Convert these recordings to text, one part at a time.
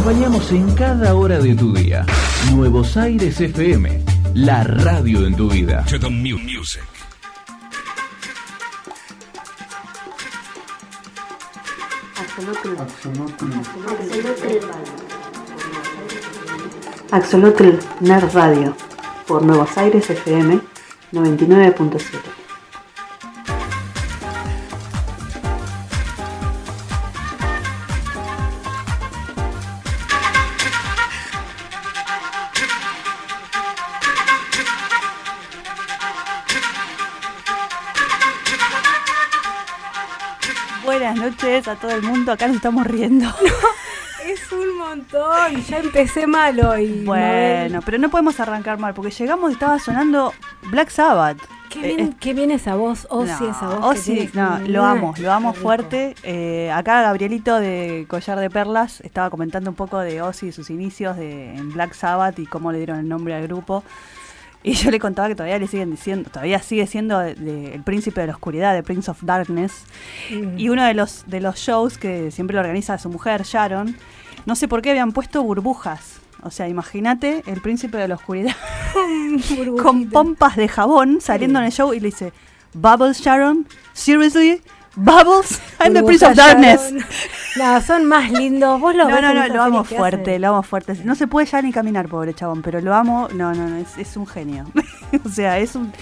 acompañamos en cada hora de tu día. Nuevos Aires FM, la radio en tu vida. To the mu- music. Axolotl Nerd Radio por Nuevos Aires FM 99.7. A todo el mundo, acá nos estamos riendo. Es un montón, ya empecé mal hoy. Bueno, pero no podemos arrancar mal, porque llegamos y estaba sonando Black Sabbath. Qué Eh, bien, eh, qué bien esa voz, Ozzy, no, esa voz. Ozzy, no, lo amo, lo amo fuerte. Eh, acá Gabrielito de Collar de Perlas estaba comentando un poco de Ozzy y sus inicios de, en Black Sabbath y cómo le dieron el nombre al grupo. Y yo le contaba que todavía le siguen diciendo, todavía sigue siendo de- de el príncipe de la oscuridad, de Prince of Darkness. Mm. Y uno de los, de los shows que siempre lo organiza su mujer, Sharon, no sé por qué habían puesto burbujas. O sea, imagínate el príncipe de la oscuridad con pompas de jabón saliendo en el show y le dice, Bubbles, Sharon, seriously, Bubbles, I'm the Prince of Darkness. No, son más lindos. Vos los No, ves no, no, lo amo fuerte, lo amo fuerte. No se puede ya ni caminar, pobre chabón, pero lo amo. No, no, no, es, es un genio. o sea, es un.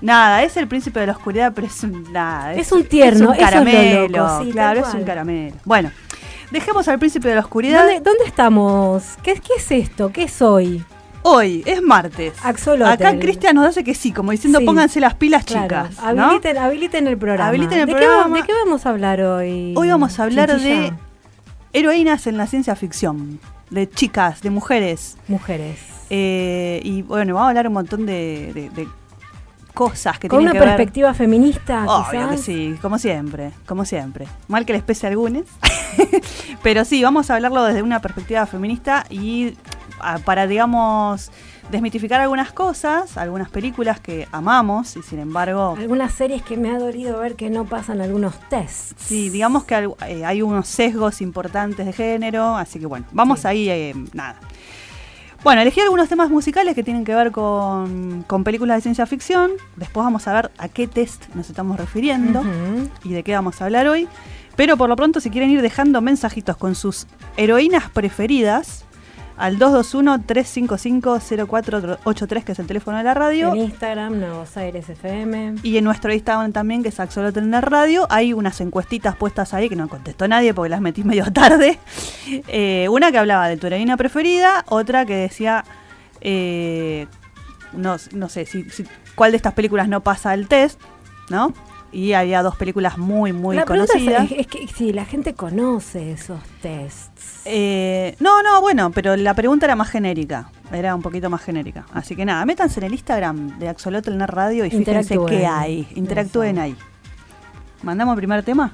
Nada, es el príncipe de la oscuridad, pero es un. Nada, Es un tierno, es un es caramelo. loco, sí, tal claro, es un caramelo. Bueno, dejemos al príncipe de la oscuridad. ¿Dónde, dónde estamos? ¿Qué, ¿Qué es esto? ¿Qué es hoy? Es martes. Axolotl. Acá Cristian nos hace que sí, como diciendo Sí. pónganse las pilas, Claro, chicas. ¿no? habiliten, habiliten el programa. Habiliten el ¿De programa. Qué, ¿De qué vamos a hablar hoy? Hoy vamos a hablar Chinchilla? de heroínas en la ciencia ficción. De chicas, de mujeres. mujeres. Eh, y bueno, vamos a hablar un montón de, de- de cosas que Con tienen una que ver. perspectiva feminista, Obvio que quizás. sí, como siempre, como siempre. Mal que les pese a algunos. Pero sí, vamos a hablarlo desde una perspectiva feminista y para, digamos, desmitificar algunas cosas, algunas películas que amamos y sin embargo, Algunas series que me ha dolido ver que no pasan algunos tests. sí, digamos que eh, hay unos sesgos importantes de género, así que bueno, vamos Sí. ahí, eh, nada. Bueno, elegí algunos temas musicales que tienen que ver con, con películas de ciencia ficción. Después vamos a ver a qué test nos estamos refiriendo y de qué vamos a hablar hoy. Pero por lo pronto, si quieren ir dejando mensajitos con sus heroínas preferidas, al 221-355-0483, que es el teléfono de la radio. En Instagram, Nuevos Aires FM. Y en nuestro Instagram también, que es Axolotl en la radio, hay unas encuestitas puestas ahí que no contestó nadie porque las metí medio tarde. Eh, una que hablaba de tu heroína preferida, otra que decía, eh, no, no sé, si, si- cuál de estas películas no pasa el test, ¿no? Y había dos películas muy, muy la conocidas. es, es que si la gente conoce esos tests. Eh, no, no, bueno, pero la pregunta era más genérica. Era un poquito más genérica. Así que nada, métanse en el Instagram de Axolotl en Radio y fíjense qué hay. Interactúen ahí. ¿Mandamos el primer tema?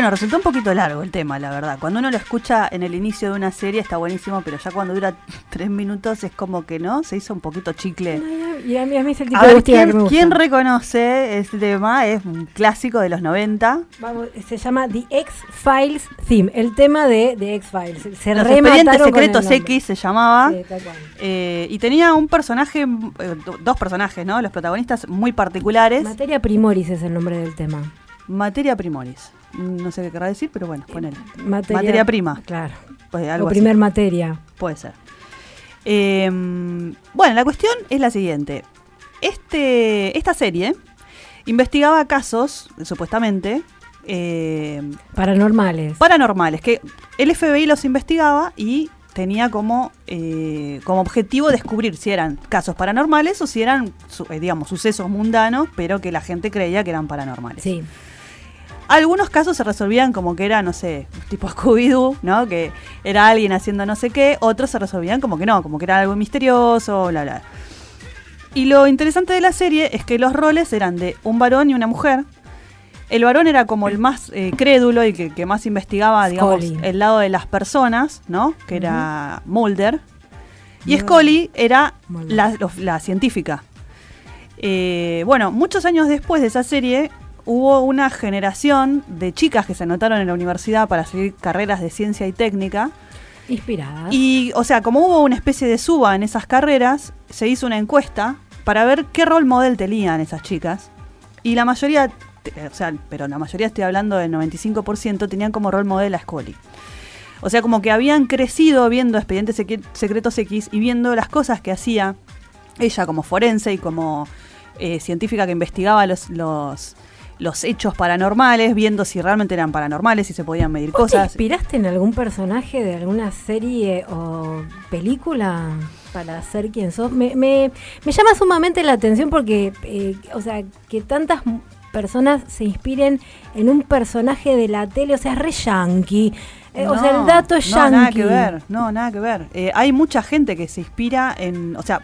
Bueno, resultó un poquito largo el tema, la verdad. Cuando uno lo escucha en el inicio de una serie está buenísimo, pero ya cuando dura tres minutos es como que no, se hizo un poquito chicle. Y a mí, a mí es el tipo A de ver, búsqueda que me ¿quién, gusta. quién reconoce este tema? Es un clásico de los 90. Vamos, se llama The X-Files Theme, el tema de The X-Files. Se Los expedientes secretos. X se llamaba. Sí, tal cual. Eh, y tenía un personaje, eh, do- dos personajes, ¿no? Los protagonistas muy particulares. Materia Primoris es el nombre del tema. Materia primoris. No sé qué querrá decir, pero bueno, ponele. Materia, Materia prima. Claro. Pues algo o así. primer materia. Puede ser. Eh, bueno, la cuestión es la siguiente. Este, esta serie investigaba casos, supuestamente, eh, Paranormales. paranormales, que el FBI los investigaba y tenía como, eh, como objetivo descubrir si eran casos paranormales o si eran, su- eh, digamos, sucesos mundanos, pero que la gente creía que eran paranormales. sí. Algunos casos se resolvían como que era, no sé, tipo Scooby-Doo, ¿no? Que era alguien haciendo no sé qué. Otros se resolvían como que no, como que era algo misterioso, bla, bla. Y lo interesante de la serie es que los roles eran de un varón y una mujer. El varón era como el más eh, crédulo y que, que más investigaba, digamos, Scully. el lado de las personas, ¿no? Que era Mulder. Y. Scully era la científica. Eh, bueno, muchos años después de esa serie hubo una generación de chicas que se anotaron en la universidad para seguir carreras de ciencia y técnica. Inspiradas. Y, o sea, como hubo una especie de suba en esas carreras, se hizo una encuesta para ver qué rol model tenían esas chicas. Y la mayoría, o sea, pero la mayoría estoy hablando del 95%, tenían como rol model a Scully. O sea, como que habían crecido viendo Expedientes Secretos X y viendo las cosas que hacía ella como forense y como eh, científica que investigaba los, los, los hechos paranormales, viendo si realmente eran paranormales, si se podían medir ¿Vos ¿Te cosas. inspiraste en algún personaje de alguna serie o película para ser quien sos? Me, me, me llama sumamente la atención porque, eh, o sea, que tantas personas se inspiren en un personaje de la tele, o sea, es re yankee. Eh, o sea, el dato es no, yankee. nada que ver, no, nada que ver. Eh, hay mucha gente que se inspira en, o sea,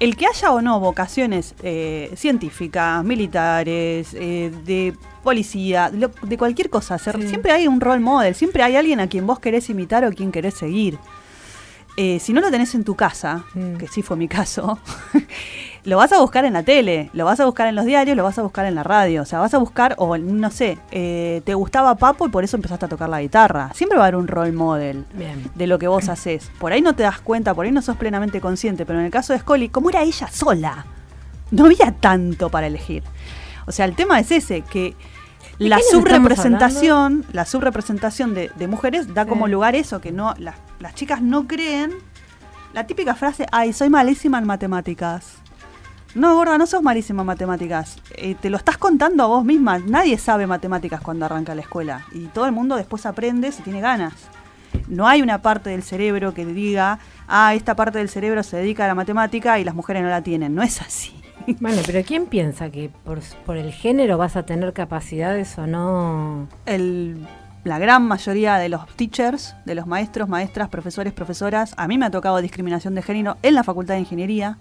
el que haya o no vocaciones eh, científicas, militares, eh, de policía, de, lo- de cualquier cosa, Sí. siempre hay un role model, siempre hay alguien a quien vos querés imitar o quien querés seguir. Eh, si no lo tenés en tu casa, Mm. que sí fue mi caso, lo vas a buscar en la tele, lo vas a buscar en los diarios, lo vas a buscar en la radio. O sea, vas a buscar, o no sé, eh, te gustaba Papo y por eso empezaste a tocar la guitarra. Siempre va a haber un role model Bien. de lo que vos haces. Por ahí no te das cuenta, por ahí no sos plenamente consciente, pero en el caso de Scully, como era ella sola, no había tanto para elegir. O sea, el tema es ese, que ¿De la subrepresentación, la subrepresentación de, de mujeres da como lugar eso, que no las, las chicas no creen la típica frase, ay, soy malísima en matemáticas. No, gorda, no sos malísima en matemáticas. Eh, te lo estás contando a vos misma. Nadie sabe matemáticas cuando arranca la escuela. Y todo el mundo después aprende si tiene ganas. No hay una parte del cerebro que diga, ah, esta parte del cerebro se dedica a la matemática y las mujeres no la tienen. No es así. Bueno, pero ¿quién piensa que por, por el género vas a tener capacidades o no? El- la gran mayoría de los teachers, de los maestros, maestras, profesores, profesoras, a mí me ha tocado discriminación de género en la facultad de ingeniería.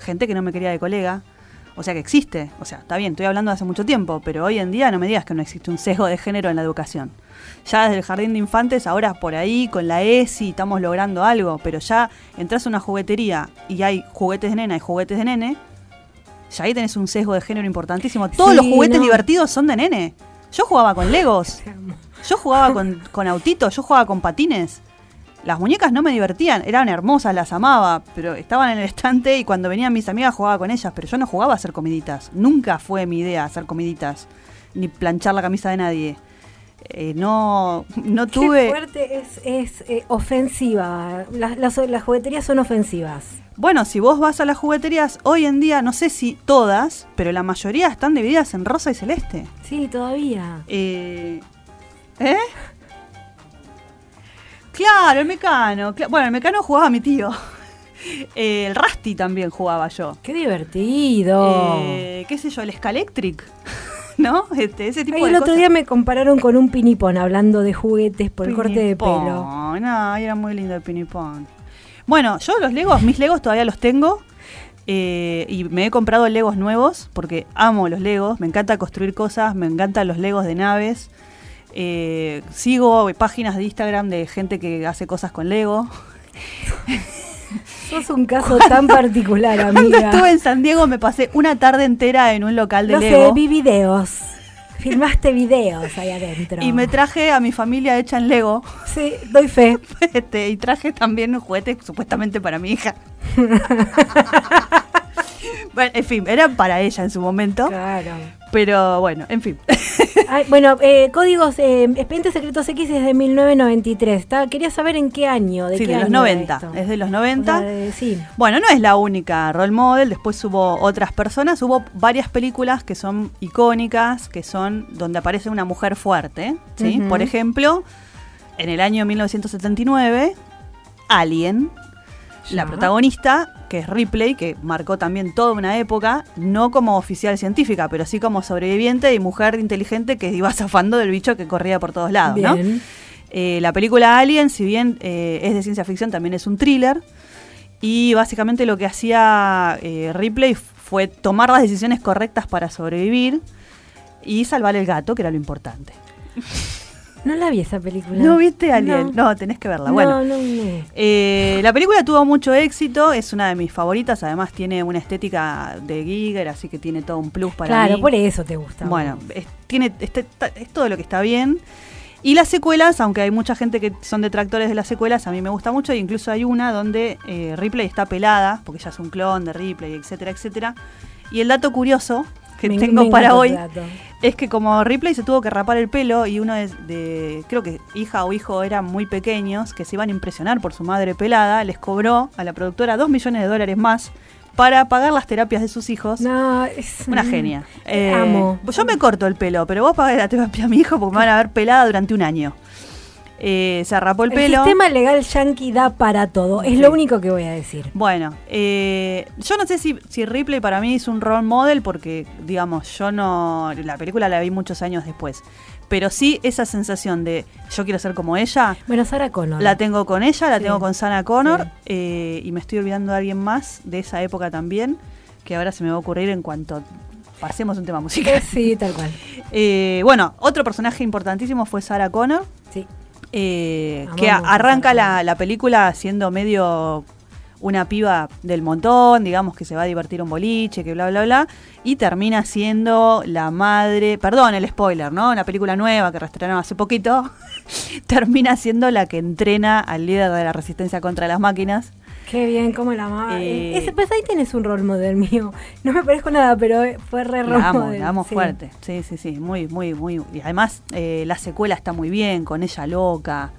Gente que no me quería de colega. O sea que existe. O sea, está bien, estoy hablando de hace mucho tiempo, pero hoy en día no me digas que no existe un sesgo de género en la educación. Ya desde el jardín de infantes, ahora por ahí con la ESI estamos logrando algo, pero ya entras a una juguetería y hay juguetes de nena y juguetes de nene, ya ahí tenés un sesgo de género importantísimo. Todos Sí, los juguetes no. divertidos son de nene. Yo jugaba con Legos. Yo jugaba con, con autitos, yo jugaba con patines. Las muñecas no me divertían, eran hermosas, las amaba, pero estaban en el estante y cuando venían mis amigas jugaba con ellas, pero yo no jugaba a hacer comiditas. Nunca fue mi idea hacer comiditas, ni planchar la camisa de nadie. Eh, no, no Qué tuve... fuerte es, es eh, ofensiva. Las, las, las jugueterías son ofensivas. Bueno, si vos vas a las jugueterías, hoy en día, no sé si todas, pero la mayoría están divididas en rosa y celeste. Sí, todavía. Eh, ¿Eh? Claro, el mecano. bueno, el mecano jugaba mi tío. Eh, el Rusty también jugaba yo. Qué divertido. Eh, ¿Qué sé yo? El Scalectric. ¿No? Este, ese tipo Ay, de el otro día me compararon con un pinipón hablando de juguetes por el corte de pelo. No, era muy lindo el pinipón. Bueno, yo los Legos, mis Legos todavía los tengo. eh, y me he comprado Legos nuevos porque amo los Legos. Me encanta construir cosas, me encantan los Legos de naves. Eh, sigo páginas de Instagram de gente que hace cosas con Lego. Sos un caso tan particular, Cuando amiga. estuve en San Diego me pasé una tarde entera en un local de No sé, Lego. vi videos. Filmaste videos ahí adentro. Y me traje a mi familia hecha en Lego. Sí, doy fe. Este, y traje también un juguete supuestamente para mi hija. bueno, en fin, era para ella en su momento. Claro. Pero bueno, en fin. Ay, bueno, eh, códigos, eh, Expedientes Secretos X es de 1993. ¿está? Quería saber en qué año. De sí, qué de los año era 90. esto. Es de los O 90. sea, de- sí. Bueno, no es la única role model, después hubo otras personas, hubo varias películas que son icónicas, que son donde aparece una mujer fuerte, ¿sí? Por ejemplo, en el año 1979, Alien, la protagonista, que es Ripley, que marcó también toda una época, no como oficial científica, pero sí como sobreviviente y mujer inteligente que iba zafando del bicho que corría por todos lados. Eh, la película Alien, si bien eh, es de ciencia ficción, también es un thriller. Y básicamente lo que hacía eh, Ripley fue tomar las decisiones correctas para sobrevivir y salvar el gato, que era lo importante. No la vi esa película. ¿No viste Alien? No. No, tenés que verla. Bueno, No, no, no. eh, la película tuvo mucho éxito, es una de mis favoritas, además tiene una estética de Giger, así que tiene todo un plus para Claro, mí. por eso te gusta. Bueno, es, tiene, este- es todo lo que está bien. Y las secuelas, aunque hay mucha gente que son detractores de las secuelas, a mí me gusta mucho. E incluso hay una donde eh, Ripley está pelada, porque ella es un clon de Ripley, etcétera, etcétera. Y el dato curioso que Me- tengo me para hoy dato. Es que como Ripley se tuvo que rapar el pelo y uno de, de- creo que hija o hijo eran muy pequeños, que se iban a impresionar por su madre pelada, les cobró a la productora dos millones de dólares más para pagar las terapias de sus hijos. No, es Una genia. Eh, Eh, amo. Yo me corto el pelo, pero vos pagás la terapia a mi hijo porque me van a ver pelada durante un año. Eh, se arrapó el El pelo. sistema legal yankee da para todo. Es Sí. lo único que voy a decir. Bueno, eh, yo no sé si, si Ripley para mí es un role model porque, digamos, yo no. La película la vi muchos años después. Pero sí esa sensación de yo quiero ser como ella, Bueno, Sara Connor. la tengo con ella, la Sí. tengo con Sana Connor Sí. eh, y me estoy olvidando de alguien más de esa época también, que ahora se me va a ocurrir en cuanto pasemos un tema musical. Sí, tal cual. Bueno, otro personaje importantísimo fue Sarah Connor, Sí. Eh, Amamos que arranca la, película siendo medio una piba del montón, digamos que se va a divertir un boliche, que bla, bla, bla, y termina siendo la madre, perdón el spoiler, ¿no? Una película nueva que reestrenaron hace poquito, termina siendo la que entrena al líder de la resistencia contra las máquinas. Qué bien, cómo la amaba. Eh, Ese, pues ahí tienes un rol model mío. No me parezco nada, pero fue re rol La amo, model. la amo sí. fuerte. Sí, sí, sí, muy, muy, muy. Y además, eh, la secuela está muy bien, con ella loca.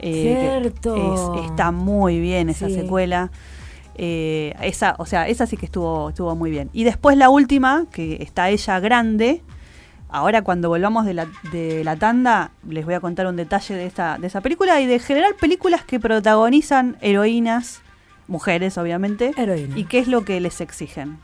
eh, Cierto. es- está muy bien esa Sí. secuela. Eh, esa, o sea, esa sí que estuvo, estuvo muy bien. Y después la última, que está ella grande. Ahora cuando volvamos de la, de la tanda, les voy a contar un detalle de esta, de esa película y de general películas que protagonizan heroínas, mujeres obviamente, Heroína. y qué es lo que les exigen.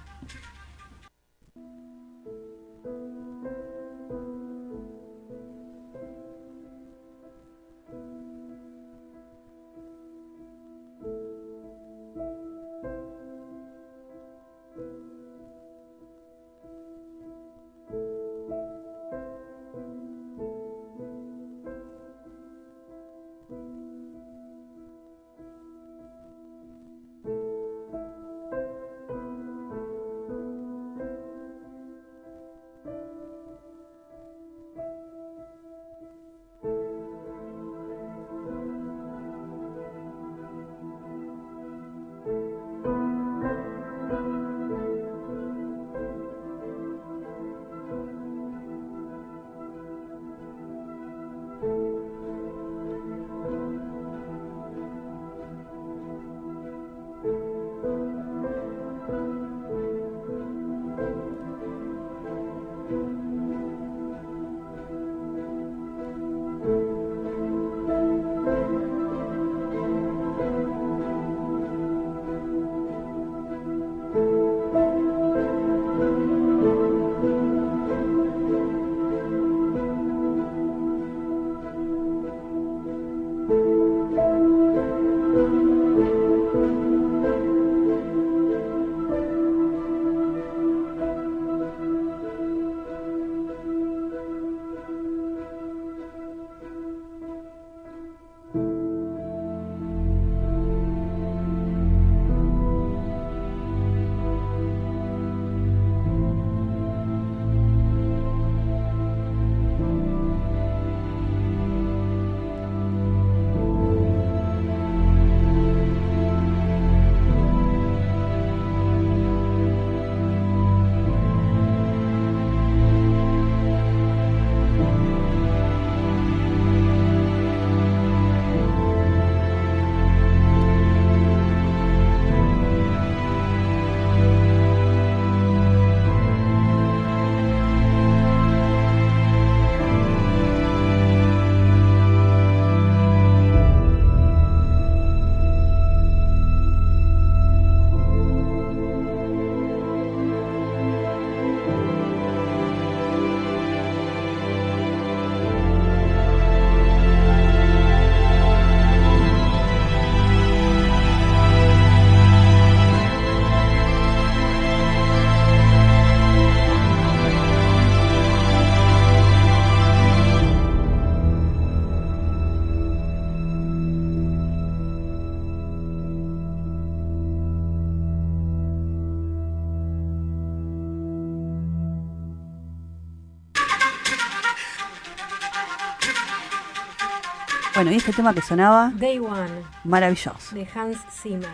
Bueno, y este tema que sonaba, Day One, maravilloso. de Hans Zimmer,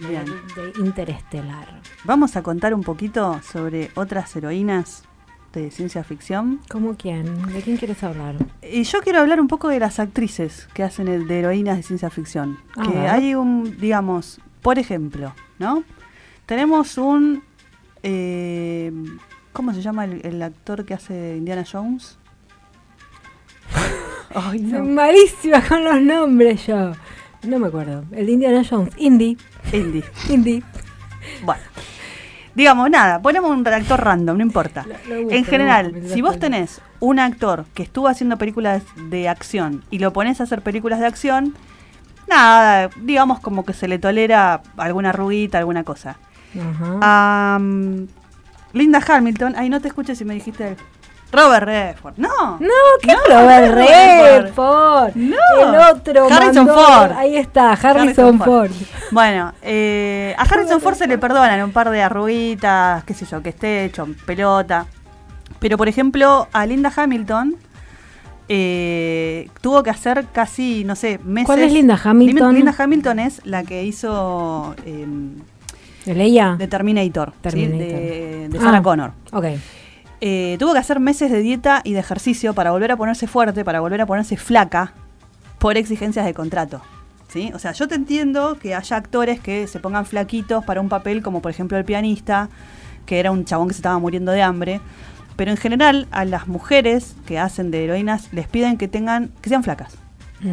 de, Bien. de Interestelar. Vamos a contar un poquito sobre otras heroínas de ciencia ficción. ¿Cómo quién? ¿De quién quieres hablar? Y yo quiero hablar un poco de las actrices que hacen el de heroínas de ciencia ficción. Que hay un, digamos, por ejemplo, ¿no? Tenemos un... eh, ¿Cómo se llama el, el actor que hace Indiana Jones? Ay, Soy malísima con los nombres yo. No me acuerdo. El de Indiana Jones. Indy. Indy. Indy. Bueno. Digamos, nada, ponemos un actor random, no importa. Lo- lo busco, en general, si vos tenés un actor que estuvo haciendo películas de acción y lo pones a hacer películas de acción, nada, digamos como que se le tolera alguna arruguita, alguna cosa. Linda Hamilton, ay, no te escuché si me dijiste Robert Redford. No. No, ¿qué No, Robert Robert Redford? No. El otro. Harrison mandó- Ford. Ahí está, Harrison, Harrison Ford. Bueno, eh, a Harrison Ford se le perdonan un par de arruguitas, qué sé yo, que esté hecho en pelota. Pero, por ejemplo, a Linda Hamilton eh, tuvo que hacer casi, no sé, meses. ¿Cuál es Linda Hamilton? Linda Hamilton es la que hizo eh, ¿El ella? de Terminator, ¿sí? Terminator. de, de Sarah Ah. Connor. Ok. Eh, tuvo que hacer meses de dieta y de ejercicio para volver a ponerse fuerte, para volver a ponerse flaca, por exigencias de contrato. ¿sí? O sea, yo te entiendo que haya actores que se pongan flaquitos para un papel, como por ejemplo el pianista, que era un chabón que se estaba muriendo de hambre. Pero en general, a las mujeres que hacen de heroínas les piden que tengan, que sean flacas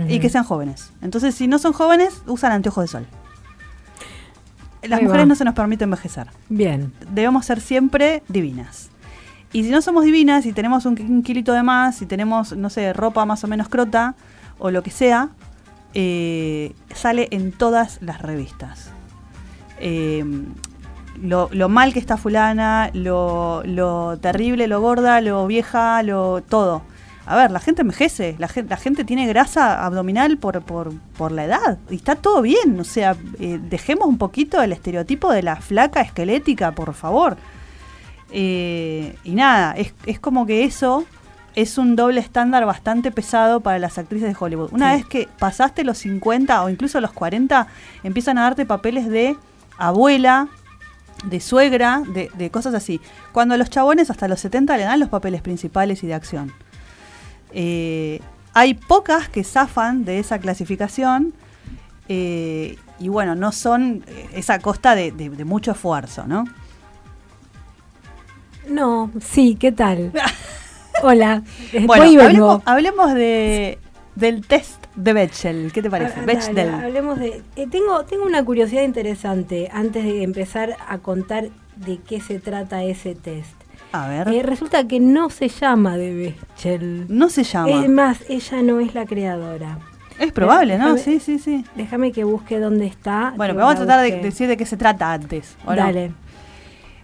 y que sean jóvenes. Entonces, si no son jóvenes, usan anteojos de sol. Las Ahí mujeres va. no se nos permite envejecer Bien. debemos ser siempre divinas. Y si no somos divinas y tenemos un, un kilito de más, y tenemos, no sé, ropa más o menos crota, o lo que sea, eh, sale en todas las revistas. Eh, lo, mal que está fulana, lo, lo terrible, lo gorda, lo vieja, lo todo. A ver, la gente envejece, la gente, la gente tiene grasa abdominal por, por, por la edad y está todo bien. O sea, eh, dejemos un poquito el estereotipo de la flaca esquelética, por favor. Eh, y nada, es, es como que eso es un doble estándar bastante pesado para las actrices de Hollywood. Una Sí. vez que pasaste los 50 o incluso los 40, empiezan a darte papeles de abuela, de suegra, de, de cosas así. Cuando a los chabones hasta los 70 le dan los papeles principales y de acción. Eh, hay pocas que zafan de esa clasificación eh, y bueno, no son eh, es a costa de, de- de mucho esfuerzo, ¿no? No, sí, ¿qué tal? Hola. Eh, Bueno, vengo. hablemos, hablemos de, del test de Bechdel. ¿Qué te parece? Ah, Bechdel. dale, hablemos de. eh, tengo, tengo una curiosidad interesante antes de empezar a contar de qué se trata ese test. A ver. Eh, resulta que no se llama de Bechdel. no se llama. Es más, ella no es la creadora. es probable, ¿no? Sí, sí, sí. Déjame que busque dónde está. Bueno, pero vamos a tratar de decir de qué se trata antes. ¿o no? Dale.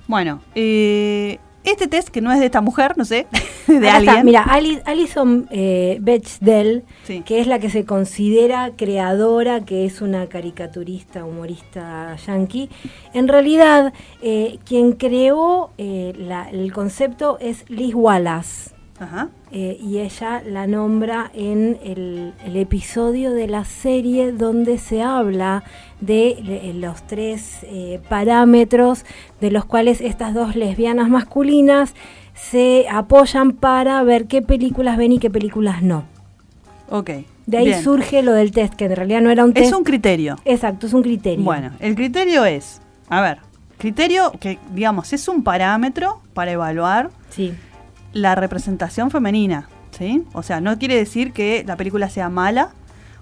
Bueno, eh, este test que no es de esta mujer, no sé, de alguien. está, Mira, Ali- Alison eh, Bechdel, Sí. que es la que se considera creadora, que es una caricaturista, humorista yankee. En realidad, eh, quien creó eh, la- el concepto es Liz Wallace. Ajá. eh, y ella la nombra en el, el episodio de la serie donde se habla de le- los tres eh, parámetros de los cuales estas dos lesbianas masculinas se apoyan para ver qué películas ven y qué películas no. Ok. De ahí bien. surge lo del test, que en realidad no era un test. Es un criterio. Exacto, es un criterio. Bueno, el criterio es, a ver, criterio que, digamos, es un parámetro para evaluar Sí. La representación femenina, ¿sí? O sea, no quiere decir que la película sea mala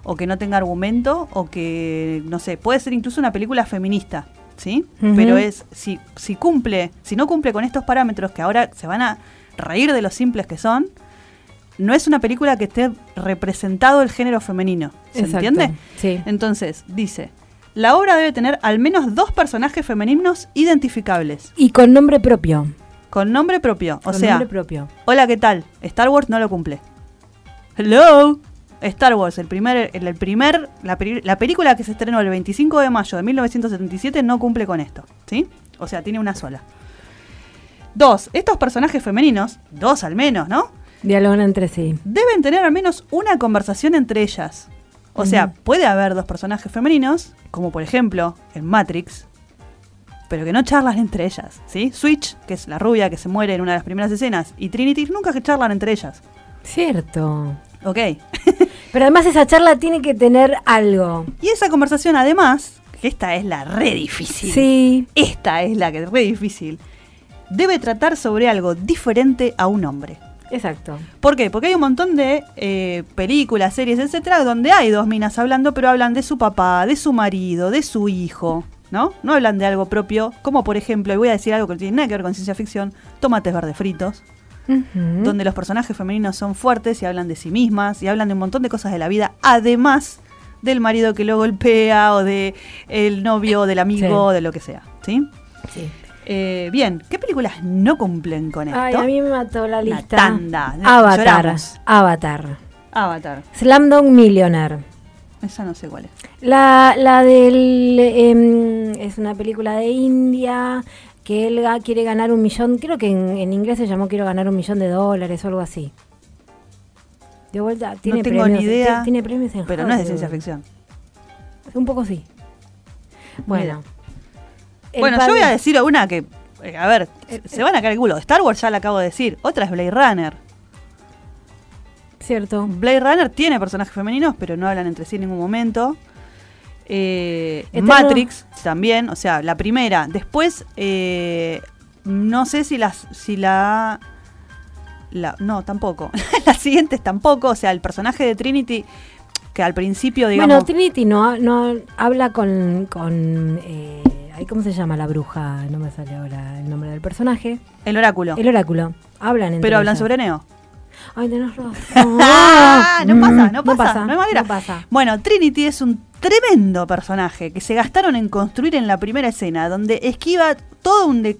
o que no tenga argumento o que, no sé, puede ser incluso una película feminista, ¿sí? Pero es, si, si cumple, si no cumple con estos parámetros que ahora se van a reír de lo simples que son, no es una película que esté representado el género femenino, ¿se Exacto, entiende? sí. Entonces, dice, la obra debe tener al menos dos personajes femeninos identificables, Y con nombre propio. Con nombre propio, o con sea, nombre propio. Hola, ¿qué tal? Star Wars no lo cumple. Hello. Star Wars, el primer, el, el primer, la, la película que se estrenó el 25 de mayo de 1977 no cumple con esto, ¿sí? O sea, tiene una sola. Dos, estos personajes femeninos, dos al menos, ¿no? Dialogan entre sí. Deben tener al menos una conversación entre ellas. O sea, puede haber dos personajes femeninos, como por ejemplo en Matrix, pero que no charlan entre ellas, ¿sí? Switch, que es la rubia que se muere en una de las primeras escenas, y Trinity nunca que charlan entre ellas. Cierto. Ok. Pero además esa charla tiene que tener algo. y esa conversación además, que esta es la re difícil. Sí. Esta es la que es re difícil. Debe tratar sobre algo diferente a un hombre. Exacto. ¿Por qué? Porque hay un montón de eh, películas, series, etcétera, donde hay dos minas hablando, pero hablan de su papá, de su marido, de su hijo, ¿no? No hablan de algo propio, como por ejemplo, y voy a decir algo que no tiene nada que ver con ciencia ficción, tomates verdes fritos, donde los personajes femeninos son fuertes y hablan de sí mismas y hablan de un montón de cosas de la vida, además del marido que lo golpea o de el novio, o del amigo, Sí. de lo que sea, ¿sí? Sí. Eh, bien, ¿qué películas no cumplen con esto? Ay, a mí me mató la Una lista. tanda. Avatar. Lloramos. Avatar. Avatar, Slamdog Millionaire. Esa no sé cuál es. La, la del. em, es una película de India que él quiere ganar un millón. Creo que en, en inglés se llamó Quiero ganar un millón de dólares o algo así. De vuelta, tiene tengo premios, ni idea, ti- Tiene premios en Pero no es de ciencia ficción. Un poco sí. Bueno. Bueno, yo voy a decir una que, eh, a ver, Eh, se van a caer el culo. Star Wars ya la acabo de decir. Otra es Blade Runner. Cierto. Blade Runner tiene personajes femeninos, pero no hablan entre sí en ningún momento. Eh, Eterno- Matrix también, o sea, la primera. Después, eh, no sé si las, si la, la, no, tampoco. las siguientes tampoco. O sea, el personaje de Trinity que al principio, digamos, Bueno, Trinity no, no habla con. con eh, ¿Cómo se llama la bruja? No me sale ahora el nombre del personaje. el oráculo. El oráculo. Hablan entre pero hablan ellas. sobre Neo. Ay, tenés razón. No pasa, no Mm, pasa, no hay manera. No pasa. Bueno, Trinity es un tremendo personaje que se gastaron en construir en la primera escena, donde esquiva todo un de,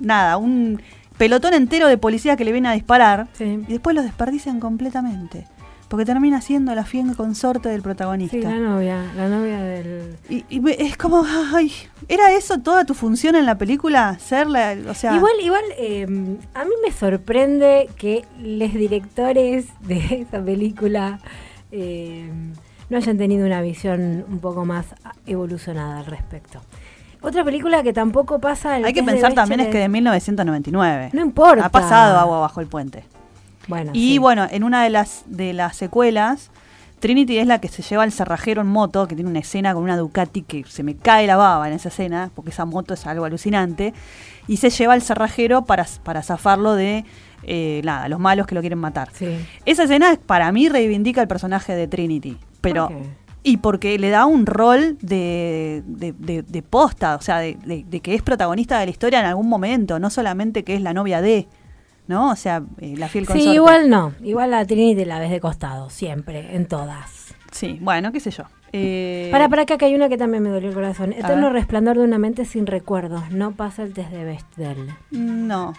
nada, un pelotón entero de policías que le vienen a disparar Sí. y después los desperdician completamente. Porque termina siendo la fiel consorte del protagonista. Sí, la novia, la novia del... y, es como, ay, ¿era eso toda tu función en la película? Ser la, o sea, Igual, igual, eh, a mí me sorprende que los directores de esa película eh, no hayan tenido una visión un poco más evolucionada al respecto. Otra película que tampoco pasa... el hay que pensar también es que de 1999. No importa. Ha pasado agua bajo el puente. Bueno, Y sí. bueno, en una de las, de las secuelas, Trinity es la que se lleva al cerrajero en moto, que tiene una escena con una Ducati que se me cae la baba en esa escena, porque esa moto es algo alucinante, y se lleva al cerrajero para, para zafarlo de eh, nada, los malos que lo quieren matar. Sí. Esa escena para mí reivindica el personaje de Trinity, pero... Y porque le da un rol de, de, de- de posta, o sea, de, de- de que es protagonista de la historia en algún momento, no solamente que es la novia de, ¿no? O sea, eh, la fiel Sí, consorte. igual no. Igual la Trinity la ves de costado, siempre, en todas. Sí, bueno, qué sé yo. Eh, Para, para acá que hay una que también me dolió el corazón. Eterno resplandor de una mente sin recuerdos. No pasa el test de Bechdel. No.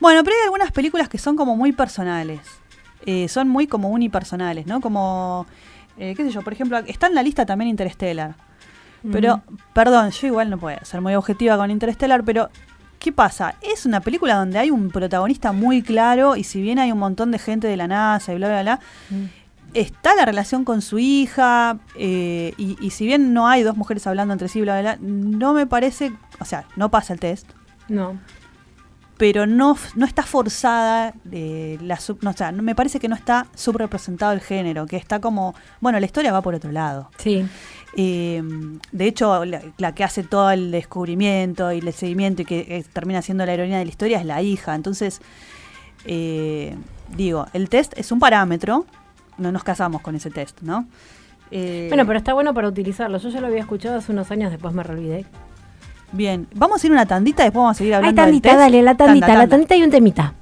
Bueno, pero hay algunas películas que son como muy personales. Eh, son muy como unipersonales, ¿no? Como, eh, qué sé yo, por ejemplo, está en la lista también Interstellar. Pero, perdón, yo igual no puedo ser muy objetiva con Interstellar, pero ¿qué pasa? Es una película donde hay un protagonista muy claro y si bien hay un montón de gente de la NASA y bla, bla, bla, Mm. está la relación con su hija eh, y, y si bien no hay dos mujeres hablando entre sí, bla, bla, bla, no me parece, o sea, no pasa el test, No. Pero no, no está forzada eh, la sub, no, o sea, me parece que no está subrepresentado el género, que está como, bueno, la historia va por otro lado. Sí. Eh, de hecho, la, la que hace todo el descubrimiento y el seguimiento y que eh, termina siendo la heroína de la historia es la hija. Entonces, eh, digo, el test es un parámetro, no nos casamos con ese test, ¿no? Bueno, pero está bueno para utilizarlo. Yo ya lo había escuchado hace unos años, después me olvidé. Bien, vamos a ir a una tandita y después vamos a seguir Ay, hablando del tandita, test. dale, la tandita, Tanda, la tandita y un temita.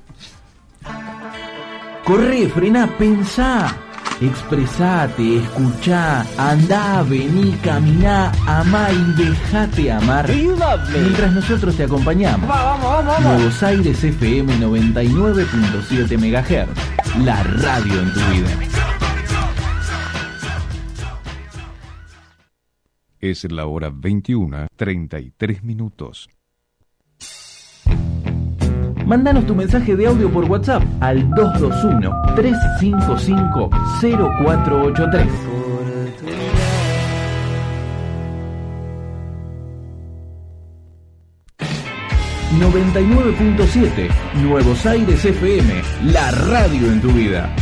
Corre, frena, pensá, expresate, escuchá, andá, vení, caminá, amá y dejate amar. Mientras nosotros te acompañamos. Nuevos Aires FM 99.7 MHz, la radio en tu vida. Es la hora 21, 33 minutos. Mándanos tu mensaje de audio por WhatsApp al 221-355-0483. ...99.7... ...Nuevos Aires FM... ...la radio en tu vida...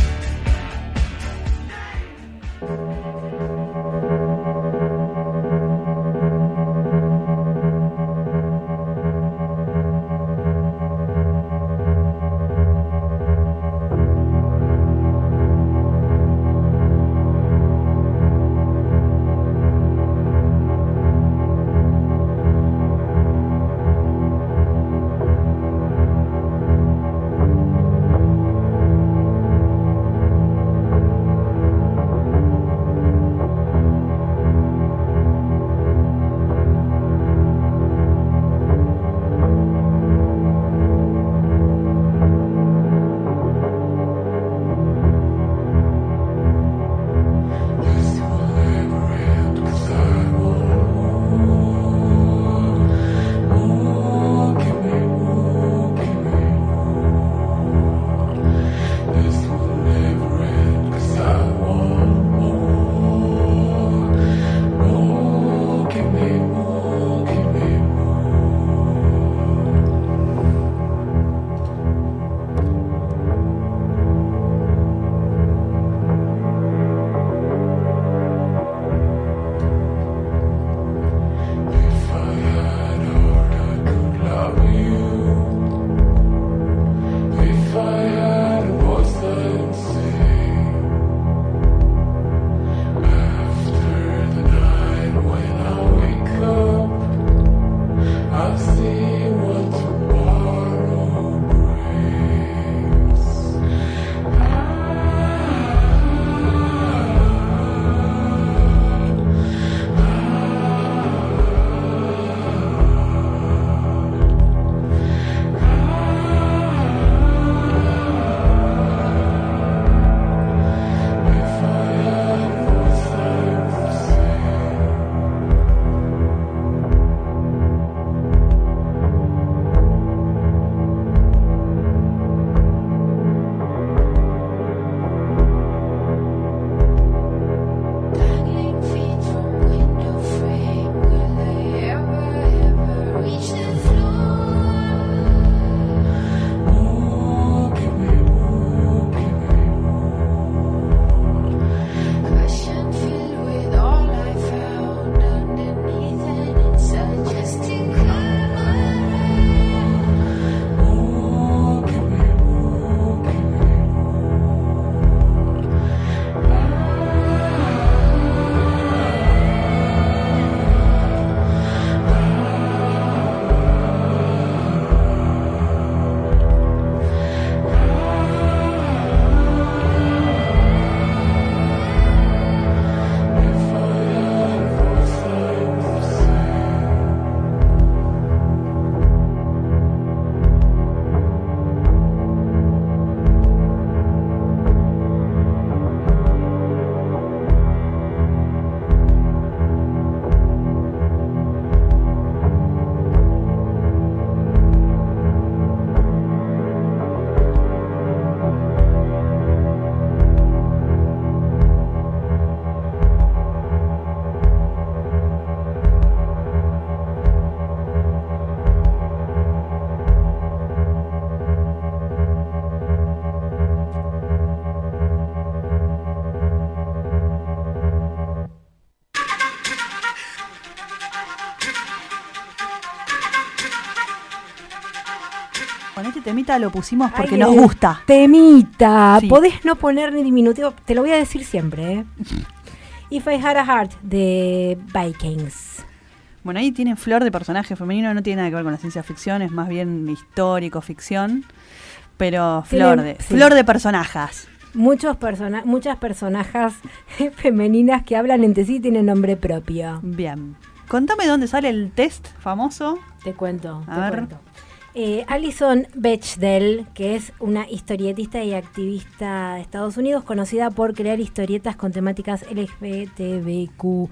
temita lo pusimos porque nos gusta. Temita. Podés no poner ni diminutivo. Te lo voy a decir siempre. ¿eh? If I Had a Heart de Vikings. Bueno, ahí tienen flor de personaje femenino, no tiene nada que ver con la ciencia ficción, es más bien histórico, ficción, pero flor de flor de personajes. Muchos muchas personajes femeninas que hablan entre sí tienen nombre propio. Bien. Contame dónde sale el test famoso. Te cuento, a ver. Cuento. Eh, Alison Bechdel, que es una historietista y activista de Estados Unidos, conocida por crear historietas con temáticas LGBTQ,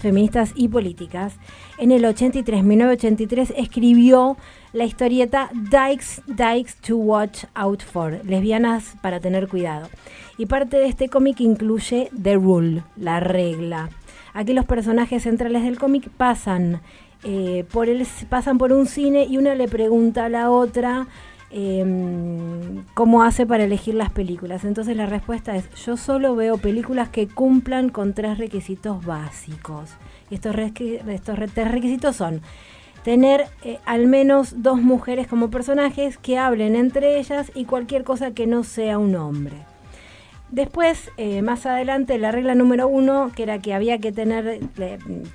feministas y políticas, en el 83, 1983, escribió la historieta Dykes, Dykes to Watch Out For, lesbianas para tener cuidado. Y parte de este cómic incluye The Rule, la regla. Aquí los personajes centrales del cómic pasan eh, por el, pasan por un cine y una le pregunta a la otra em, cómo hace para elegir las películas. Entonces la respuesta es, yo solo veo películas que cumplan con tres requisitos básicos. Estos, estos tres requisitos son tener eh, al menos dos mujeres como personajes que hablen entre ellas y cualquier cosa que no sea un hombre. Después, eh, más adelante, la regla número uno, que era que había que tener,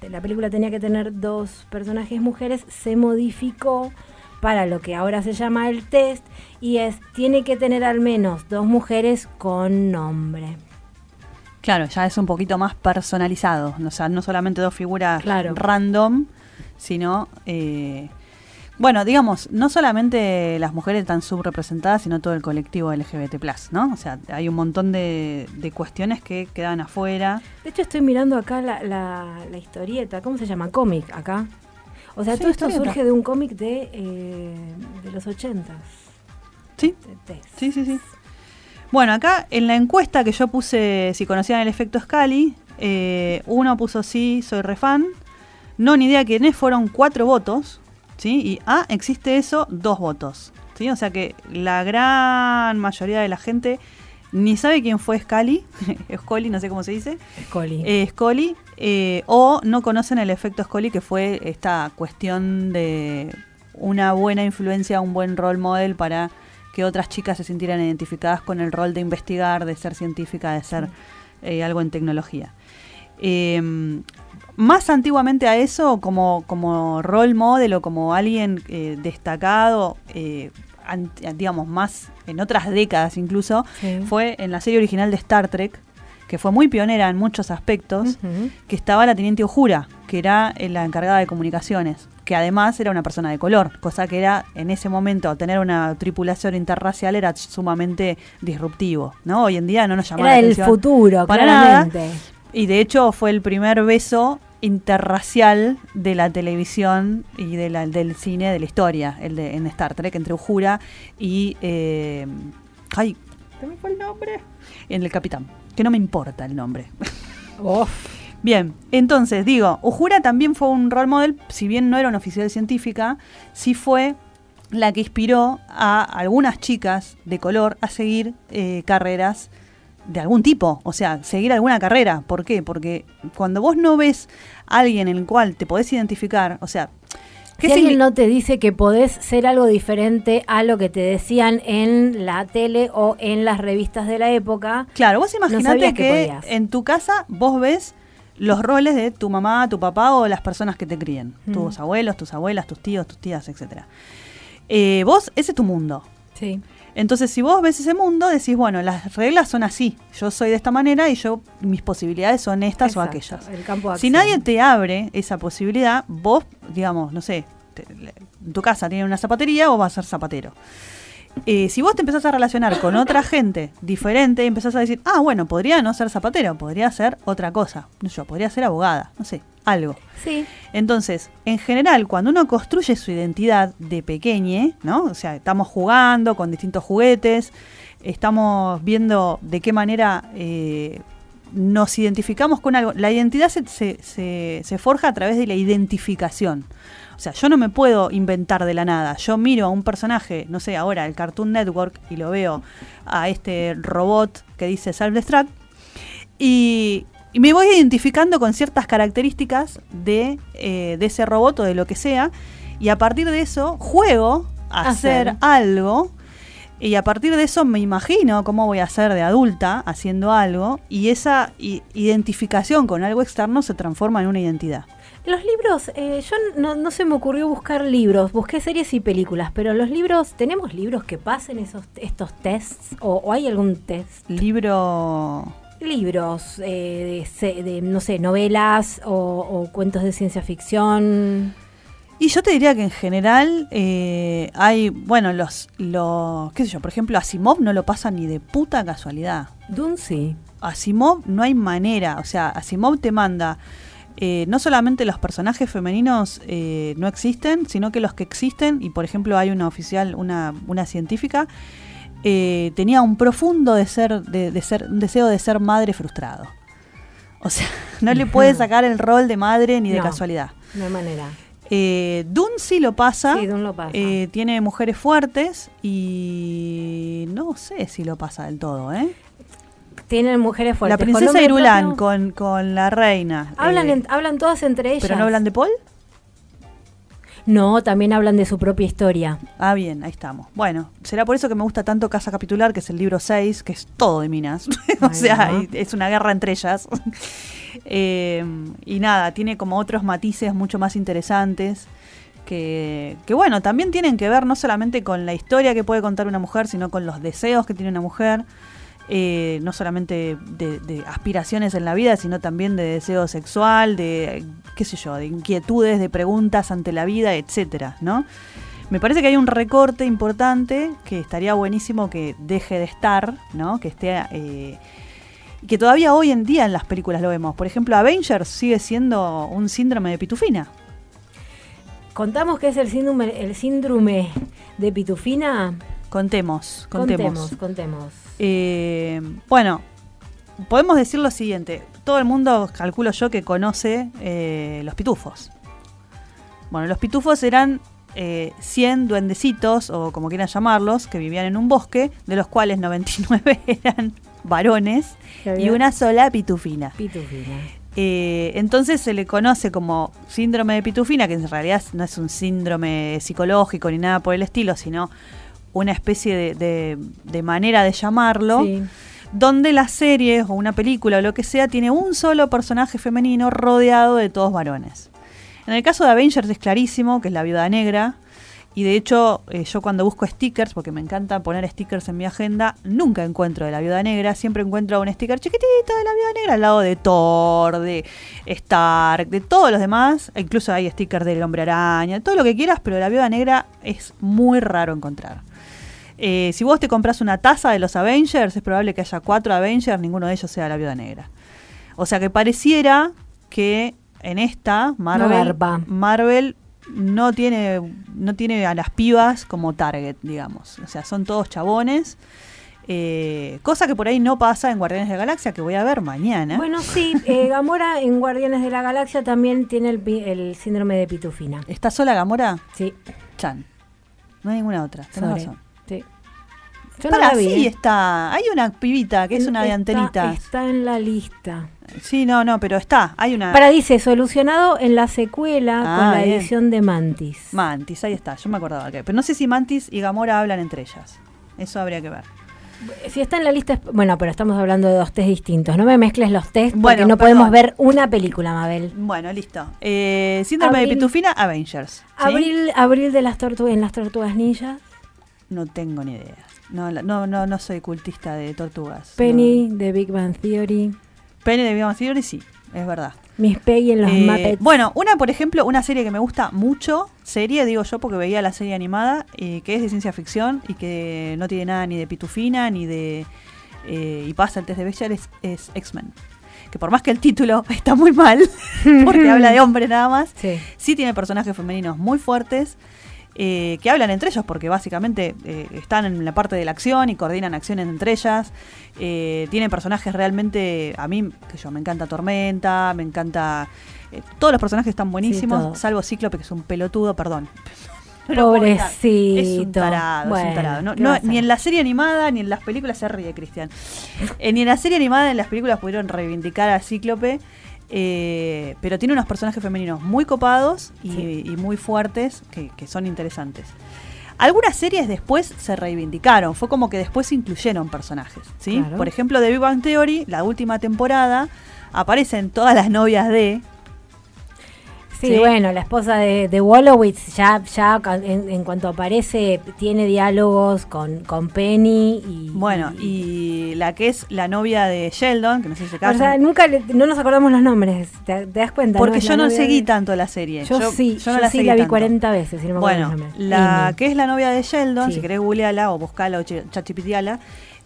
la película tenía que tener dos personajes mujeres, se modificó para lo que ahora se llama el test y es, tiene que tener al menos dos mujeres con nombre. Claro, ya es un poquito más personalizado, o sea, no solamente dos figuras random, sino eh, bueno, digamos, no solamente las mujeres están subrepresentadas, sino todo el colectivo LGBT+, ¿no? O sea, hay un montón de, cuestiones que quedan afuera. De hecho, estoy mirando acá la, historieta, ¿cómo se llama? Cómic, acá. O sea, todo esto surge de un cómic de, eh, de los ochentas. Sí, sí, sí, sí. Bueno, acá en la encuesta que yo puse si conocían el efecto Scali, eh, uno puso sí, soy refan. No, ni idea quiénes fueron cuatro votos. ¿Sí? Y, ah, existe eso, dos votos. ¿sí? O sea que la gran mayoría de la gente ni sabe quién fue Scully, Scully, no sé cómo se dice. Scully. Eh, Scully, eh, o no conocen el efecto Scully, que fue esta cuestión de una buena influencia, un buen role model para que otras chicas se sintieran identificadas con el rol de investigar, de ser científica, de ser eh, algo en tecnología. Más antiguamente a eso, como, como role model o como alguien eh, destacado, eh, digamos, más en otras décadas incluso, fue en la serie original de Star Trek, que fue muy pionera en muchos aspectos, que estaba la teniente Ojura, que era eh, la encargada de comunicaciones, que además era una persona de color, cosa que era en ese momento tener una tripulación interracial era sumamente disruptivo, ¿no? Hoy en día no nos llama era el futuro, para claramente. Y de hecho fue el primer beso interracial de la televisión y de la, del cine de la historia, el de en Star Trek, entre Ujura y. Eh, ay, ¿qué me fue el nombre? En el capitán, que no me importa el nombre. Bien, entonces digo, Ujura también fue un role model, si bien no era una oficial científica, sí fue la que inspiró a algunas chicas de color a seguir eh, carreras de algún tipo, o sea, seguir alguna carrera. ¿Por qué? Porque cuando vos no ves a alguien en el cual te podés identificar, o sea, si alguien no te dice que podés ser algo diferente a lo que te decían en la tele o en las revistas de la época. Claro, vos imaginate que, en tu casa vos ves los roles de tu mamá, tu papá o las personas que te crían. Tus abuelos, tus abuelas, tus tíos, tus tías, etcétera. Eh, vos, ese es tu mundo. Sí. Entonces, si vos ves ese mundo, decís, bueno, las reglas son así. Yo soy de esta manera y yo mis posibilidades son estas o aquellas. si nadie te abre esa posibilidad, vos, digamos, no sé, en tu casa tiene una zapatería, vos vas a ser zapatero. Eh, si vos te empezás a relacionar con otra gente diferente, empezás a decir, ah, bueno, podría no ser zapatero, podría ser otra cosa. Yo podría ser abogada, no sé, algo. Sí. Entonces, en general, cuando uno construye su identidad de pequeñe, ¿no? O sea, estamos jugando con distintos juguetes, estamos viendo de qué manera eh, nos identificamos con algo. La identidad se, se, se forja a través de la identificación. O sea, yo no me puedo inventar de la nada. Yo miro a un personaje, no sé, ahora el Cartoon Network y lo veo a este robot que dice Self-Destruct y, me voy identificando con ciertas características de, eh, de, ese robot o de lo que sea y a partir de eso juego a hacer, algo y a partir de eso me imagino cómo voy a ser de adulta haciendo algo y esa identificación con algo externo se transforma en una identidad. Los libros, eh, yo no, se me ocurrió buscar libros, busqué series y películas, pero los libros, ¿tenemos libros que pasen esos estos tests? ¿O, hay algún test? Libro... Libros eh, de, no sé, novelas o, cuentos de ciencia ficción. Y yo te diría que en general eh, hay, bueno, los, los, qué sé yo, por ejemplo, Asimov no lo pasa ni de puta casualidad. Dun sí. Asimov no hay manera, o sea, Asimov te manda eh, no solamente los personajes femeninos eh, no existen, sino que los que existen, y por ejemplo hay una oficial, una, una científica, eh, tenía un profundo de ser, de, ser, un deseo de ser madre frustrado. O sea, no le puede sacar el rol de madre ni de casualidad. No hay manera. Eh, Dune sí lo pasa. Sí, Dune lo pasa. Eh, tiene mujeres fuertes y no sé si lo pasa del todo, ¿eh? Tienen mujeres fuertes. La princesa Irulán con, con la reina. Hablan, eh, en- hablan todas entre ellas. ¿Pero no hablan de Paul? No, también hablan de su propia historia. Ah, bien, ahí estamos. Bueno, será por eso que me gusta tanto Casa Capitular, que es el libro 6, que es todo de minas. o sea, es una guerra entre ellas. Eh, y nada, tiene como otros matices mucho más interesantes. Que, que bueno, también tienen que ver no solamente con la historia que puede contar una mujer, sino con los deseos que tiene una mujer. Eh, no solamente de, aspiraciones en la vida, sino también de deseo sexual, de qué sé yo, de inquietudes, de preguntas ante la vida, etcétera, ¿no? Me parece que hay un recorte importante que estaría buenísimo que deje de estar, ¿no? Que esté eh, que todavía hoy en día en las películas lo vemos. Por ejemplo, Avengers sigue siendo un síndrome de pitufina. Contamos que es el síndrome, el síndrome de Pitufina. Contemos, contemos. Contemos, contemos. Eh, bueno, podemos decir lo siguiente. Todo el mundo, calculo yo, que conoce eh, los pitufos. Bueno, los pitufos eran eh, 100 duendecitos, o como quieran llamarlos, que vivían en un bosque, de los cuales 99 eran varones y una sola pitufina. Pitufina. Eh, entonces se le conoce como síndrome de pitufina, que en realidad no es un síndrome psicológico ni nada por el estilo, sino una especie de, de- de manera de llamarlo, Sí. donde la serie o una película o lo que sea tiene un solo personaje femenino rodeado de todos varones. En el caso de Avengers es clarísimo, que es la viuda negra, y de hecho eh, yo cuando busco stickers, porque me encanta poner stickers en mi agenda, nunca encuentro de la viuda negra, siempre encuentro un sticker chiquitito de la viuda negra al lado de Thor, de Stark, de todos los demás, e incluso hay stickers del hombre araña, todo lo que quieras, pero la viuda negra es muy raro encontrar. Eh, si vos te compras una taza de los Avengers, es probable que haya cuatro Avengers, ninguno de ellos sea la viuda negra. O sea que pareciera que en esta Marvel, garpa. Marvel no tiene, no tiene a las pibas como target, digamos. O sea, son todos chabones. eh, cosa que por ahí no pasa en Guardianes de la Galaxia, que voy a ver mañana. Bueno, sí, eh, Gamora en Guardianes de la Galaxia también tiene el, el síndrome de Pitufina. ¿Está sola Gamora? Sí, Chan. No hay ninguna otra. Tenés razón. Sí. Yo no Pará, la vi. sí ¿eh? está. Hay una pibita que es una de Está- antenitas. Está en la lista. Sí, no, no, pero está. Hay una. Para dice, solucionado en la secuela Ah, con la bien. edición de Mantis. Mantis, ahí está. Yo me acordaba que. Pero no sé si Mantis y Gamora hablan entre ellas. Eso habría que ver. Si está en la lista, bueno, pero estamos hablando de dos test distintos. No me mezcles los test porque no perdón. podemos ver una película, Mabel. Bueno, listo. Eh, síndrome Abril. de Pitufina, Avengers. ¿sí? Abril, abril de las tortugas en las tortugas ninjas. No tengo ni idea. No, no, no, no soy cultista de tortugas. Penny de Big Bang Theory. Penny de Big Bang Theory, sí, es verdad. Miss Peggy en los Eh, Muppets. bueno, una, por ejemplo, una serie que me gusta mucho, serie, digo yo, porque veía la serie animada, eh, que es de ciencia ficción y que no tiene nada ni de pitufina, ni de... eh, y pasa el test de Bechdel, es, es X-Men. Que por más que el título está muy mal, porque habla de hombres nada más, Sí. sí tiene personajes femeninos muy fuertes. Eh, que hablan entre ellos porque básicamente eh, están en la parte de la acción y coordinan acciones entre ellas. Eh, tienen personajes realmente, a mí, que yo, me encanta Tormenta, me encanta... eh, todos los personajes están buenísimos, salvo Cíclope, que es un pelotudo, perdón. No. Pobrecito. Es un tarado, es un Bueno, tarado. No- ¿qué no, vas a ni en la serie animada ni en las películas se ríe, Cristian. Eh, ni en la serie animada ni en las películas pudieron reivindicar a Cíclope. Eh, pero tiene unos personajes femeninos muy copados y, Sí. y muy fuertes que, que son interesantes. Algunas series después se reivindicaron, fue como que después incluyeron personajes. ¿sí? Claro. Por ejemplo, de Big Bang Theory, la última temporada, aparecen todas las novias de Sí, Sí. bueno, la esposa de, de Wolowitz ya, ya en, en cuanto aparece tiene diálogos con, con Penny y... Bueno, y la que es la novia de Sheldon, que no sé si se O casan. sea, nunca le- no nos acordamos los nombres, ¿te, te das cuenta? porque yo no seguí de- tanto la serie. Yo, sí, yo, no la sí seguí la vi tanto. 40 veces y no me acuerdo Bueno, los la que es la novia de Sheldon, Sí. si querés googleala o buscala o ch- chachipitiala,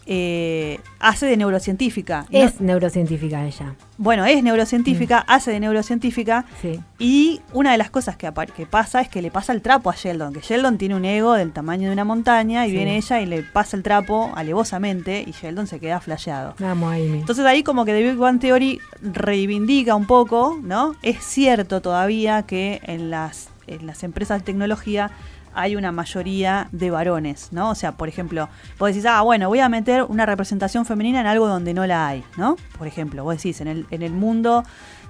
eh, hace de neurocientífica. No- Es neurocientífica ella, bueno, es neurocientífica, hace de neurocientífica. sí. Y una de las cosas que, pasa es que le pasa el trapo a Sheldon, que Sheldon tiene un ego del tamaño de una montaña y Sí. viene ella y le pasa el trapo alevosamente y Sheldon se queda flasheado. Vamos, Amy. Entonces ahí como que The Big Bang Theory reivindica un poco, ¿no? Es cierto todavía que en las en las empresas de tecnología hay una mayoría de varones, ¿no? O sea, por ejemplo, vos decís, ah, bueno, voy a meter una representación femenina en algo donde no la hay, ¿no? Por ejemplo, vos decís, en el, en el mundo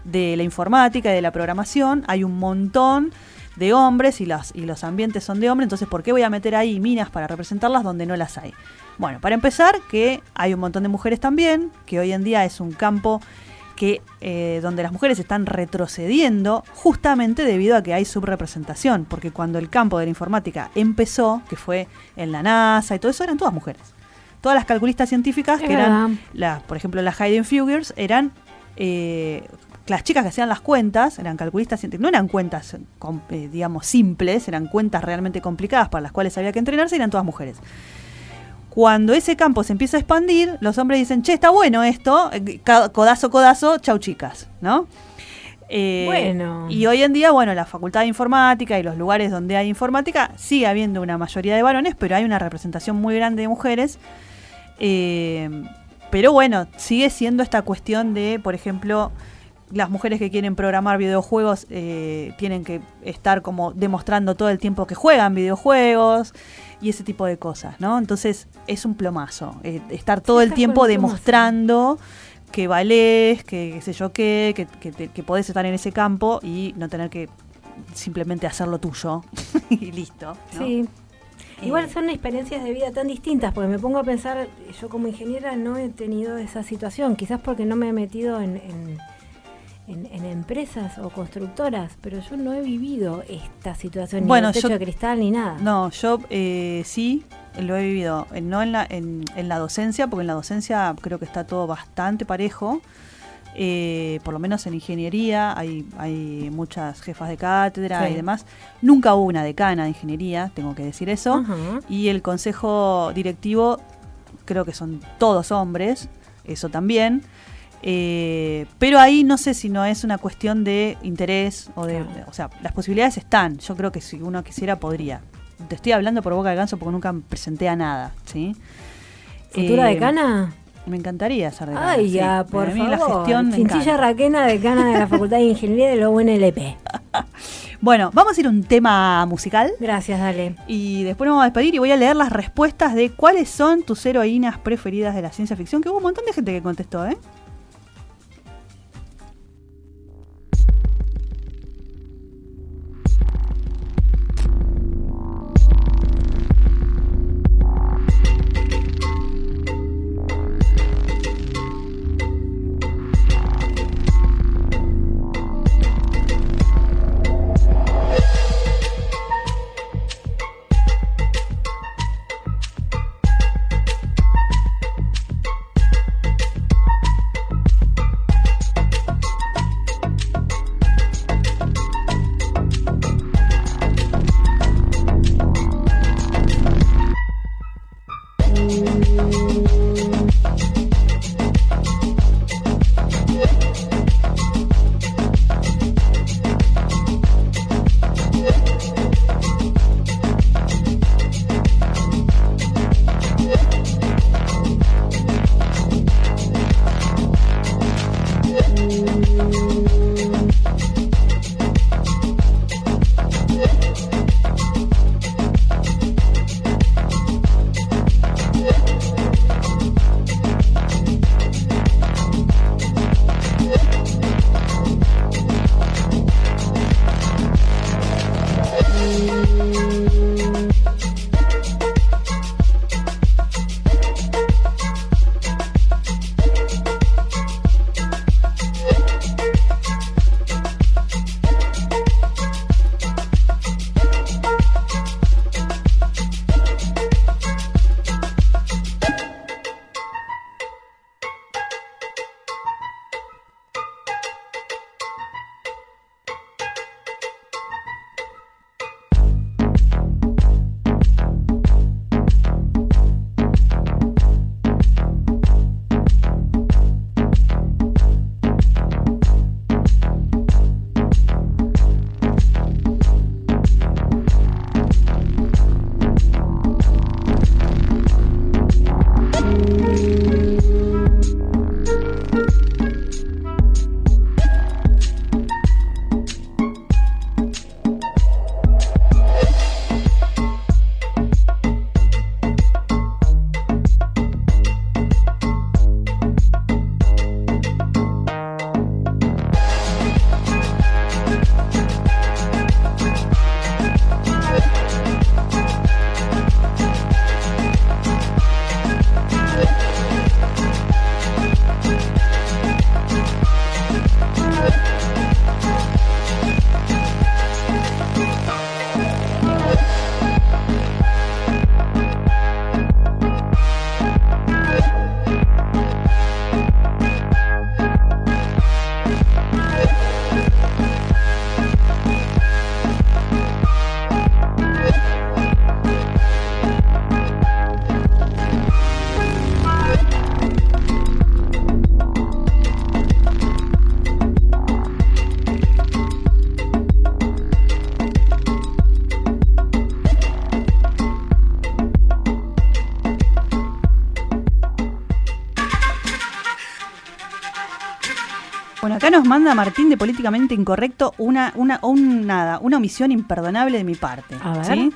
de la informática y de la programación hay un montón de hombres y, las, y los ambientes son de hombres, entonces ¿por qué voy a meter ahí minas para representarlas donde no las hay? Bueno, para empezar, que hay un montón de mujeres también, que hoy en día es un campo que eh, donde las mujeres están retrocediendo justamente debido a que hay subrepresentación, porque cuando el campo de la informática empezó, que fue en la NASA y todo eso, eran todas mujeres. Todas las calculistas científicas, que eran, las, por ejemplo, las Hayden Fugers, eran eh, las chicas que hacían las cuentas, eran calculistas científicas, no eran cuentas, eh, digamos, simples, eran cuentas realmente complicadas para las cuales había que entrenarse, eran todas mujeres. Cuando ese campo se empieza a expandir, los hombres dicen, che, está bueno esto, eh, codazo, codazo, chau chicas, ¿no? Eh, bueno. Y hoy en día, bueno, la facultad de informática y los lugares donde hay informática, sigue habiendo una mayoría de varones, pero hay una representación muy grande de mujeres. Eh, pero bueno, sigue siendo esta cuestión de, por ejemplo, las mujeres que quieren programar videojuegos tienen que estar como demostrando todo el tiempo que juegan videojuegos y ese tipo de cosas, ¿no? Entonces es un plomazo, eh, estar todo el tiempo demostrando que valés, que qué sé yo qué, que, que, podés estar en ese campo y no tener que simplemente hacerlo tuyo y listo. Sí. Igual son experiencias de vida tan distintas, porque me pongo a pensar, yo como ingeniera no he tenido esa situación, quizás porque no me he metido en en, empresas o constructoras, pero yo no he vivido esta situación bueno, ni techo de cristal ni nada. No, yo eh, sí lo he vivido, eh, no en la, en, la docencia, porque en la docencia creo que está todo bastante parejo. Eh, por lo menos en ingeniería hay, hay muchas jefas de cátedra y demás. Nunca hubo una decana de ingeniería, tengo que decir eso. Y el consejo directivo creo que son todos hombres, eso también. Eh, pero ahí no sé si no es una cuestión de interés o de, o sea, las posibilidades están. Yo creo que si uno quisiera podría. Te estoy hablando por boca de ganso porque nunca me presenté a nada, ¿sí? ¿Futura de decana? Me encantaría ser decana. Ay, ya, por favor. La gestión Chinchilla Raquena, decana de la Facultad de Ingeniería de la UNLP. bueno, vamos a ir a un tema musical. Gracias, dale. Y después nos vamos a despedir y voy a leer las respuestas de cuáles son tus heroínas preferidas de la ciencia ficción, que hubo un montón de gente que contestó, ¿eh? Manda Martín de Políticamente Incorrecto una, una, un, nada, una omisión imperdonable de mi parte. A ver. ¿sí?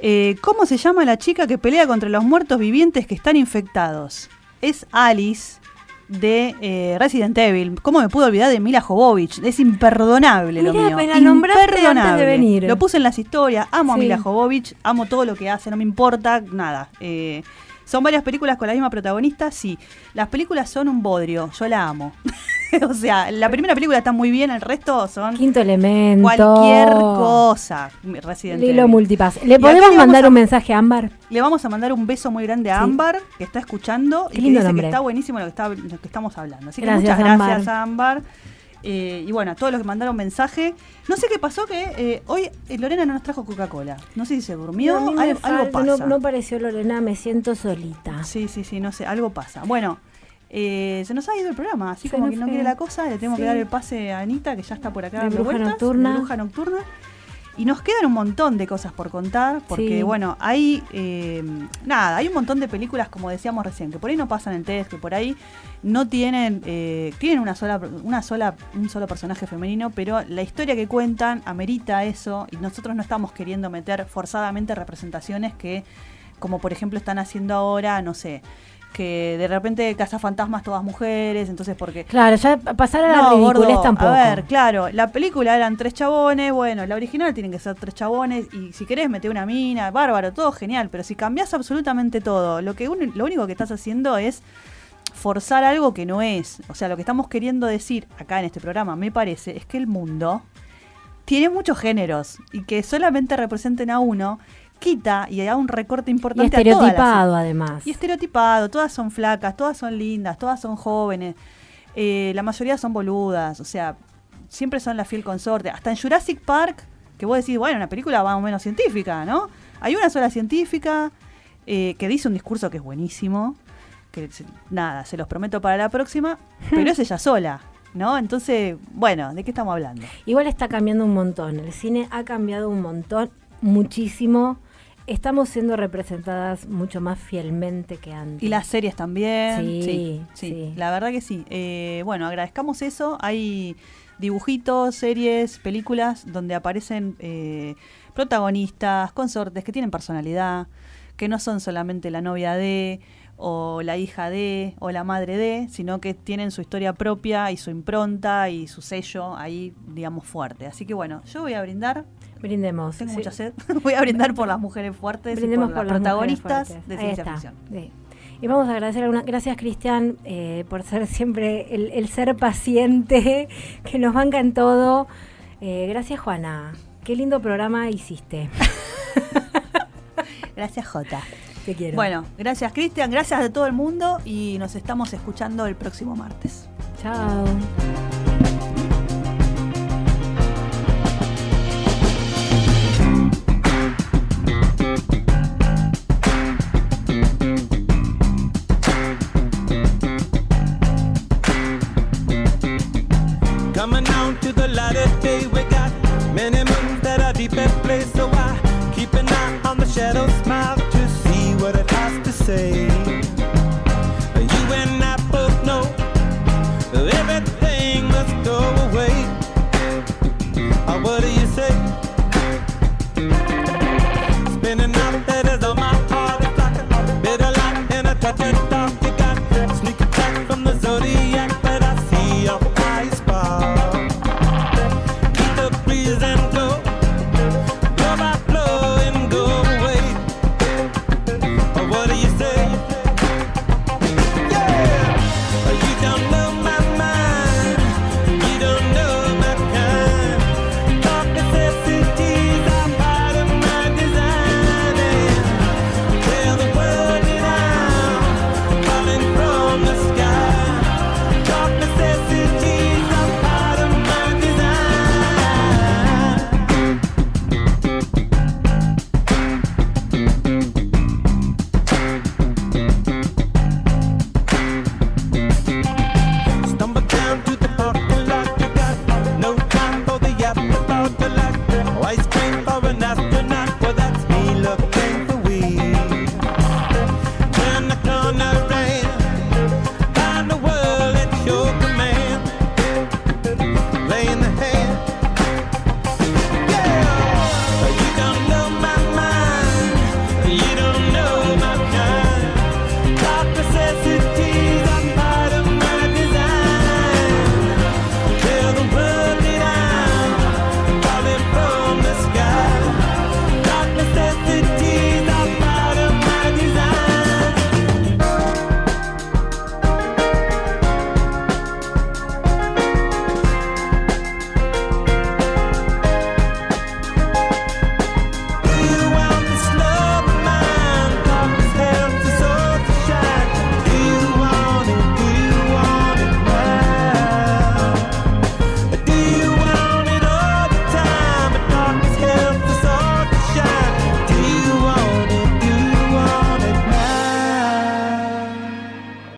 Eh, ¿Cómo se llama la chica que pelea contra los muertos vivientes que están infectados? Es Alice de eh, Resident Evil. ¿Cómo me puedo olvidar de Mila Jovovich? Es imperdonable lo mío. me la antes de Imperdonable. venir. Lo puse en las historias. Amo a. Mila Jovovich, amo todo lo que hace, no me importa nada. Eh, son varias películas con la misma protagonista, sí. Las películas son un bodrio, yo la amo. o sea, la primera película está muy bien, el resto son Quinto elemento. cualquier cosa. Resident Lilo. Multipass. ¿Le Y podemos mandar a- un mensaje a Ámbar? Le vamos a mandar un beso muy grande a Sí. Ámbar, que está escuchando Qué y que dice nombre. que está buenísimo lo que, está, lo que estamos hablando. Así que Gracias, muchas Ámbar. gracias, Ámbar. Eh, y bueno, a todos los que mandaron mensaje. No sé qué pasó que eh, hoy eh, Lorena no nos trajo Coca-Cola. No sé si se durmió, No, algo, pasa. no, no pareció Lorena, me siento solita. Sí, sí, sí, no sé, algo pasa. Bueno, eh, se nos ha ido el programa, así Se como que no quiere la cosa, le Sí. que dar el pase a Anita, que ya está por acá De Bruja vueltas, Nocturna. Bruja Nocturna. Y nos quedan un montón de cosas por contar, porque Sí. bueno, hay, eh, nada, hay un montón de películas, como decíamos recién, que por ahí no pasan en test, que por ahí no tienen, eh, tienen una sola, una sola, un solo personaje femenino, pero la historia que cuentan amerita eso, y nosotros no estamos queriendo meter forzadamente representaciones que, como por ejemplo están haciendo ahora, no sé, que de repente cazafantasmas todas mujeres, entonces porque Claro, ya pasar a la no, gordo, tampoco. A ver, claro, la película eran tres chabones, bueno, la original tienen que ser tres chabones, y si querés meter una mina, bárbaro, todo genial, pero si cambias absolutamente todo, lo que un- lo único que estás haciendo es forzar algo que no es. O sea, lo que estamos queriendo decir acá en este programa, me parece, es que el mundo tiene muchos géneros y que solamente representen a uno quita y da un recorte y importante a todas las- estereotipado además. y estereotipado, todas son flacas, todas son lindas, todas son jóvenes, eh, la mayoría son boludas, o sea, siempre son la fiel consorte. Hasta en Jurassic Park, que vos decís, bueno, una película más o menos científica, ¿no? Hay una sola científica eh, que dice un discurso que es buenísimo, que nada, se los prometo para la próxima, pero es ella sola, ¿no? Entonces, bueno, ¿de qué estamos hablando? Igual está cambiando un montón. El cine ha cambiado un montón, muchísimo. Estamos siendo representadas mucho más fielmente que antes. Y las series también. Sí, Sí, sí, sí. La verdad que sí. Eh, bueno, agradezcamos eso. Hay dibujitos, series, películas donde aparecen eh, protagonistas, consortes que tienen personalidad, que no son solamente la novia de o la hija de o la madre de, sino que tienen su historia propia y su impronta y su sello ahí, digamos, fuerte. Así que bueno, yo voy a brindar, Brindemos. tengo sí. mucha sed, voy a brindar por las mujeres fuertes Brindemos y por, por las protagonistas de ciencia ficción. Sí. Y vamos a agradecer a una, gracias Cristian eh, por ser siempre el, el ser paciente que nos banca en todo. Eh, gracias Juana, qué lindo programa hiciste. Gracias, Jota. Te quiero. Bueno, gracias, Cristian. Gracias a todo el mundo y nos estamos escuchando el próximo martes. chao.